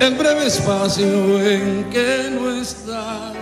el breve espacio en que no está.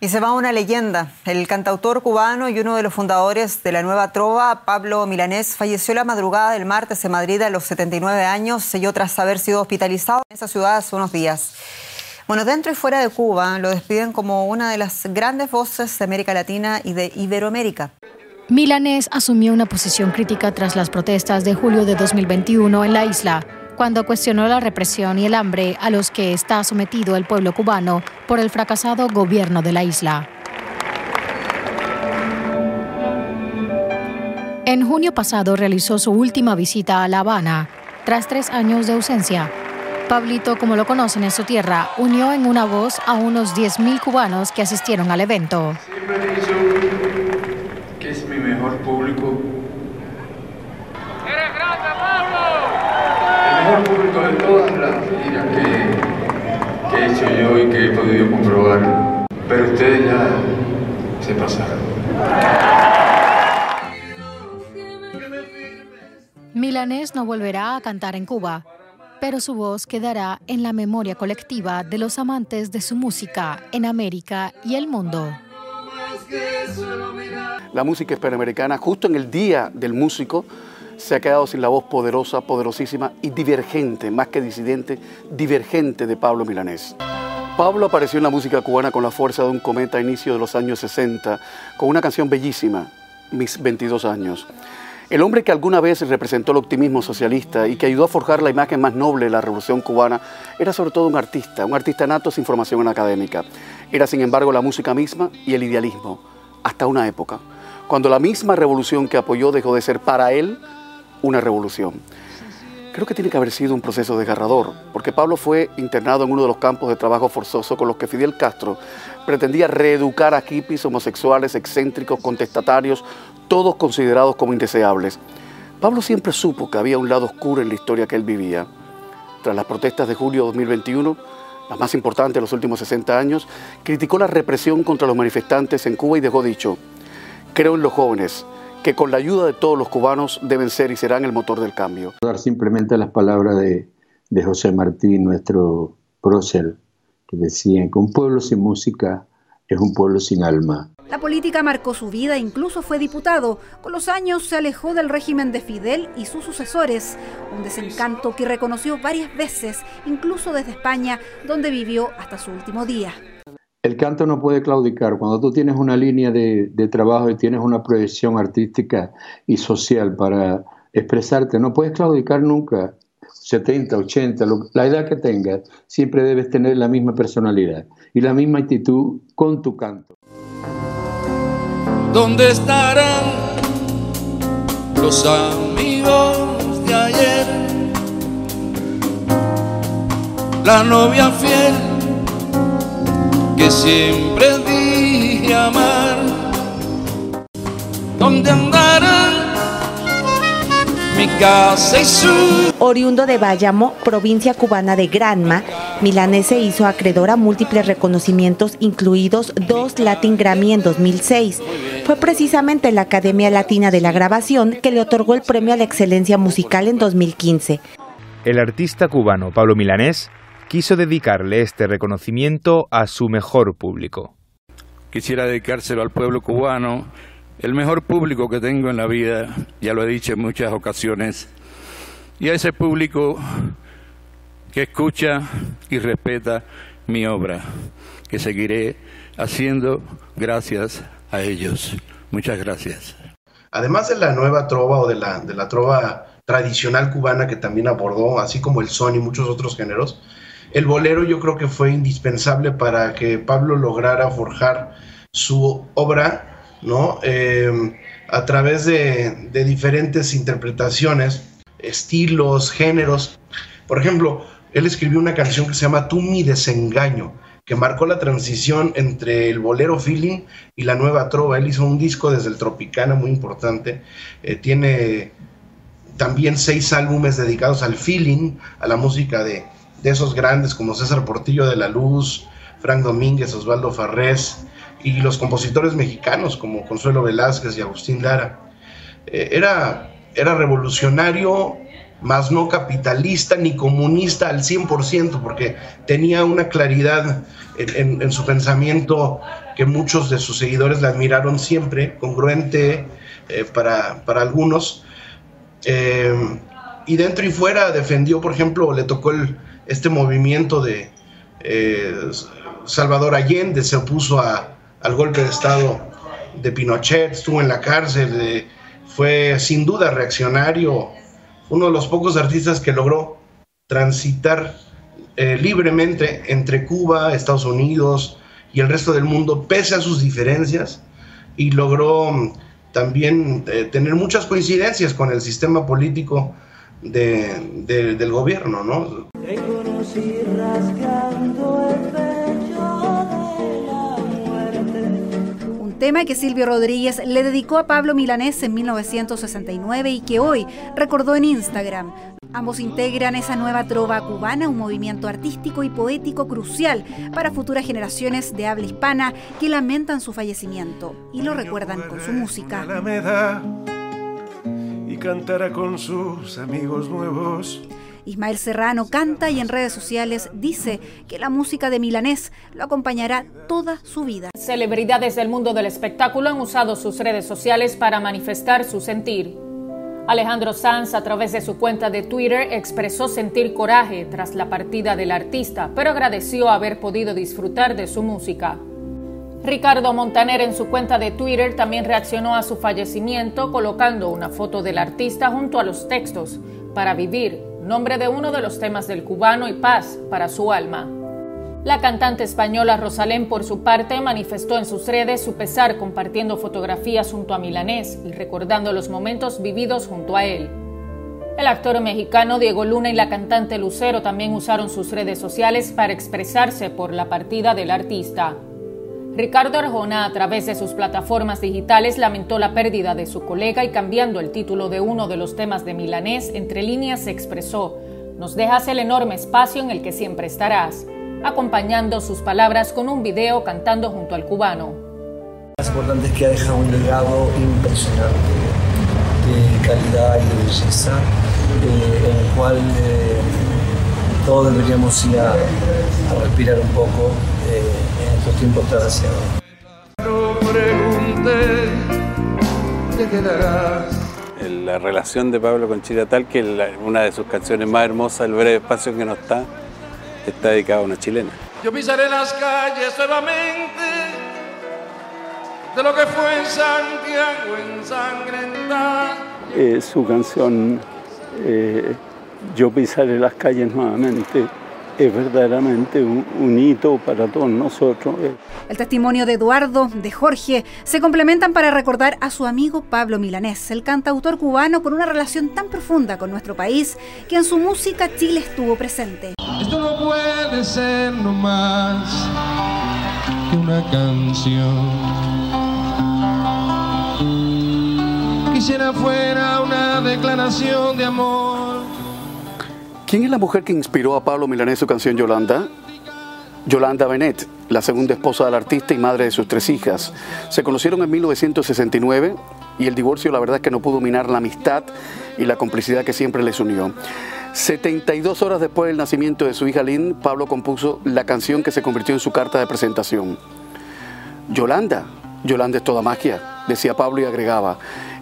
Y se va una leyenda. El cantautor cubano y uno de los fundadores de la nueva trova, Pablo Milanés, falleció la madrugada del martes en Madrid a los 79 años, selló tras haber sido hospitalizado en esa ciudad hace unos días. Bueno, dentro y fuera de Cuba lo despiden como una de las grandes voces de América Latina y de Iberoamérica. Milanés asumió una posición crítica tras las protestas de julio de 2021 en la isla, cuando cuestionó la represión y el hambre a los que está sometido el pueblo cubano por el fracasado gobierno de la isla. En junio pasado realizó su última visita a La Habana, tras tres años de ausencia. Pablito, como lo conocen en su tierra, unió en una voz a unos 10.000 cubanos que asistieron al evento. Se pasaron. Milanés no volverá a cantar en Cuba, pero su voz quedará en la memoria colectiva de los amantes de su música en América y el mundo. La música hispanoamericana, justo en el Día del Músico, se ha quedado sin la voz poderosa, poderosísima y divergente, más que disidente, divergente de Pablo Milanés. Pablo apareció en la música cubana con la fuerza de un cometa a inicio de los años 60, con una canción bellísima, Mis 22 años. El hombre que alguna vez representó el optimismo socialista y que ayudó a forjar la imagen más noble de la revolución cubana era sobre todo un artista, un artista nato sin formación académica. Era sin embargo la música misma y el idealismo, hasta una época, cuando la misma revolución que apoyó dejó de ser para él una revolución. Creo que tiene que haber sido un proceso desgarrador, porque Pablo fue internado en uno de los campos de trabajo forzoso con los que Fidel Castro pretendía reeducar a hippies, homosexuales, excéntricos, contestatarios, todos considerados como indeseables. Pablo siempre supo que había un lado oscuro en la historia que él vivía. Tras las protestas de julio de 2021, las más importantes de los últimos 60 años, criticó la represión contra los manifestantes en Cuba y dejó dicho, creo en los jóvenes, que con la ayuda de todos los cubanos deben ser y serán el motor del cambio. Dar simplemente las palabras de, de José Martí, nuestro prócer, que decía que un pueblo sin música es un pueblo sin alma. La política marcó su vida, incluso fue diputado. Con los años se alejó del régimen de Fidel y sus sucesores, un desencanto que reconoció varias veces, incluso desde España, donde vivió hasta su último día. El canto no puede claudicar. Cuando tú tienes una línea de, trabajo y tienes una proyección artística y social para expresarte, no puedes claudicar nunca. 70, 80, lo- la edad que tengas, siempre debes tener la misma personalidad y la misma actitud con tu canto. ¿Dónde estarán los amigos de ayer? La novia fiel que siempre dije amar. ¿Dónde andarán mi casa y su Oriundo de Bayamo, provincia cubana de Granma, Milanés se hizo acreedor a múltiples reconocimientos, incluidos dos Latin Grammy en 2006. Fue precisamente la Academia Latina de la Grabación que le otorgó el premio a la excelencia musical en 2015. El artista cubano Pablo Milanés quiso dedicarle este reconocimiento a su mejor público. Quisiera dedicárselo al pueblo cubano, el mejor público que tengo en la vida, ya lo he dicho en muchas ocasiones, y a ese público que escucha y respeta mi obra, que seguiré haciendo gracias a ellos. Muchas gracias. Además de la nueva trova o de la, de la trova tradicional cubana que también abordó, así como el son y muchos otros géneros, el bolero yo creo que fue indispensable para que Pablo lograra forjar su obra, ¿no? Eh, a través de, de diferentes interpretaciones, estilos, géneros. Por ejemplo, él escribió una canción que se llama Tú mi desengaño, que marcó la transición entre el bolero feeling y la nueva trova. Él hizo un disco desde el Tropicana muy importante. Eh, tiene también seis álbumes dedicados al feeling, a la música de, de esos grandes como César Portillo de la Luz, Frank Domínguez, Osvaldo Farrés y los compositores mexicanos como Consuelo Velázquez y Agustín Lara. Eh, era, era revolucionario, más no capitalista ni comunista al 100%, porque tenía una claridad en, su pensamiento que muchos de sus seguidores le admiraron siempre, congruente eh, para, para, algunos. Eh, y dentro y fuera defendió, por ejemplo, le tocó el, este movimiento de Salvador Allende, se opuso a, al golpe de Estado de Pinochet, estuvo en la cárcel, fue sin duda reaccionario, uno de los pocos artistas que logró transitar eh, libremente entre Cuba, Estados Unidos y el resto del mundo, pese a sus diferencias, y logró mm, también eh, tener muchas coincidencias con el sistema político del gobierno, ¿no? tema que Silvio Rodríguez le dedicó a Pablo Milanés en 1969 y que hoy recordó en Instagram. Ambos integran esa nueva trova cubana, un movimiento artístico y poético crucial para futuras generaciones de habla hispana que lamentan su fallecimiento y lo recuerdan con su música. Cantará con sus amigos nuevos. Ismael Serrano canta y en redes sociales dice que la música de Milanés lo acompañará toda su vida. Celebridades del mundo del espectáculo han usado sus redes sociales para manifestar su sentir. Alejandro Sanz, a través de su cuenta de Twitter, expresó sentir coraje tras la partida del artista, pero agradeció haber podido disfrutar de su música. Ricardo Montaner en su cuenta de Twitter también reaccionó a su fallecimiento colocando una foto del artista junto a los textos para vivir nombre de uno de los temas del cubano y paz para su alma. La cantante española Rosalén, por su parte, manifestó en sus redes su pesar compartiendo fotografías junto a Milanés y recordando los momentos vividos junto a él. El actor mexicano Diego Luna y la cantante Lucero también usaron sus redes sociales para expresarse por la partida del artista. Ricardo Arjona, a través de sus plataformas digitales, lamentó la pérdida de su colega y cambiando el título de uno de los temas de Milanés, entre líneas se expresó, nos dejas el enorme espacio en el que siempre estarás, acompañando sus palabras con un video cantando junto al cubano. Lo importante es que ha dejado un legado impresionante de calidad y de belleza, eh, en el cual eh, todos deberíamos ir a, respirar un poco. Eh, estos tiempos La relación de Pablo con Chile tal que una de sus canciones más hermosas, El breve espacio que no está, está dedicada a una chilena. Yo pisaré las calles nuevamente de lo que fue en Santiago ensangrentada. Eh, su canción eh, Yo pisaré las calles nuevamente es verdaderamente un, hito para todos nosotros. El testimonio de Eduardo, de Jorge, se complementan para recordar a su amigo Pablo Milanés, el cantautor cubano con una relación tan profunda con nuestro país que en su música Chile estuvo presente. Esto no puede ser más que una canción. Quisiera fuera una declaración de amor ¿Quién es la mujer que inspiró a Pablo Milanés su canción Yolanda? Yolanda Benet, la segunda esposa del artista y madre de sus tres hijas. Se conocieron en 1969 y el divorcio la verdad es que no pudo minar la amistad y la complicidad que siempre les unió. 72 horas después del nacimiento de su hija Lynn, Pablo compuso la canción que se convirtió en su carta de presentación. Yolanda, Yolanda es toda magia, decía Pablo y agregaba,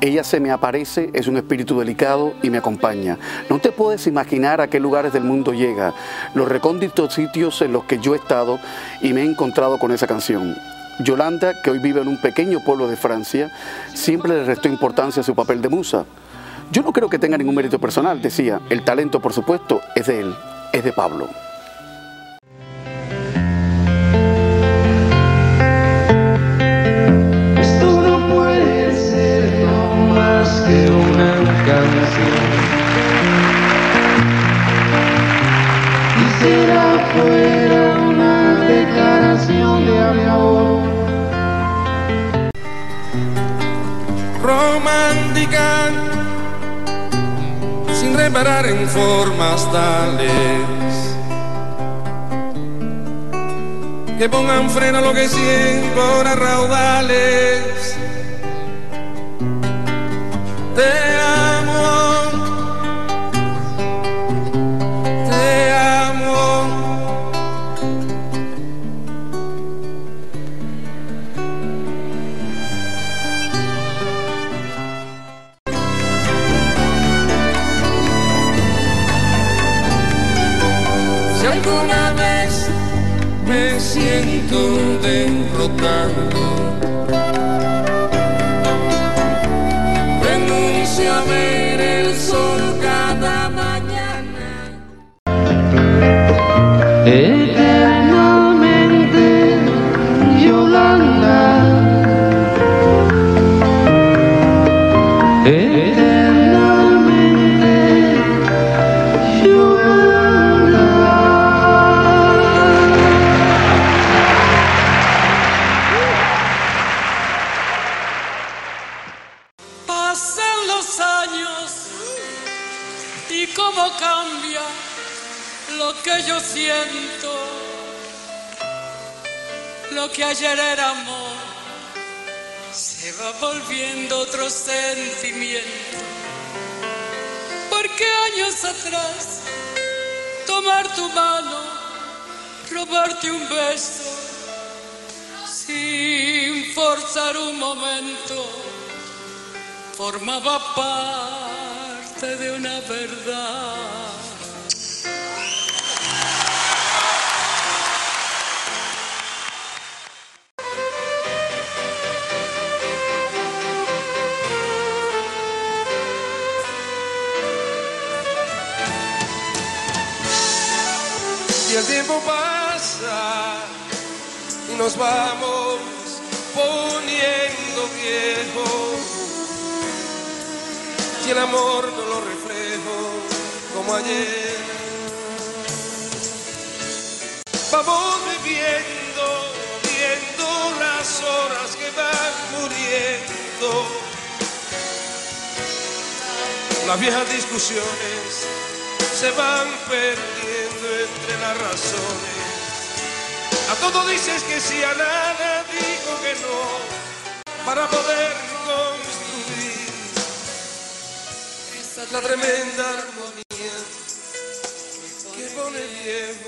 ella se me aparece, es un espíritu delicado y me acompaña. No te puedes imaginar a qué lugares del mundo llega, los recónditos sitios en los que yo he estado y me he encontrado con esa canción. Yolanda, que hoy vive en un pequeño pueblo de Francia, siempre le restó importancia a su papel de musa. Yo no creo que tenga ningún mérito personal, decía. El talento, por supuesto, es de él, es de Pablo. Fuera una declaración de amor. Romántica, sin reparar en formas tales que pongan freno a lo que siento ahora raudales. Te cómo cambia lo que yo siento. Lo que ayer era amor se va volviendo otro sentimiento. Porque años atrás tomar tu mano, robarte un beso, sin forzar un momento formaba parte de una verdad. Y el tiempo pasa y nos vamos poniendo viejos. Y el amor no lo reflejo como ayer. Vamos viviendo, viendo las horas que van muriendo. Las viejas discusiones se van perdiendo entre las razones. A todo dices que sí, a nada digo que no, para poder construir la tremenda armonía que pone viejo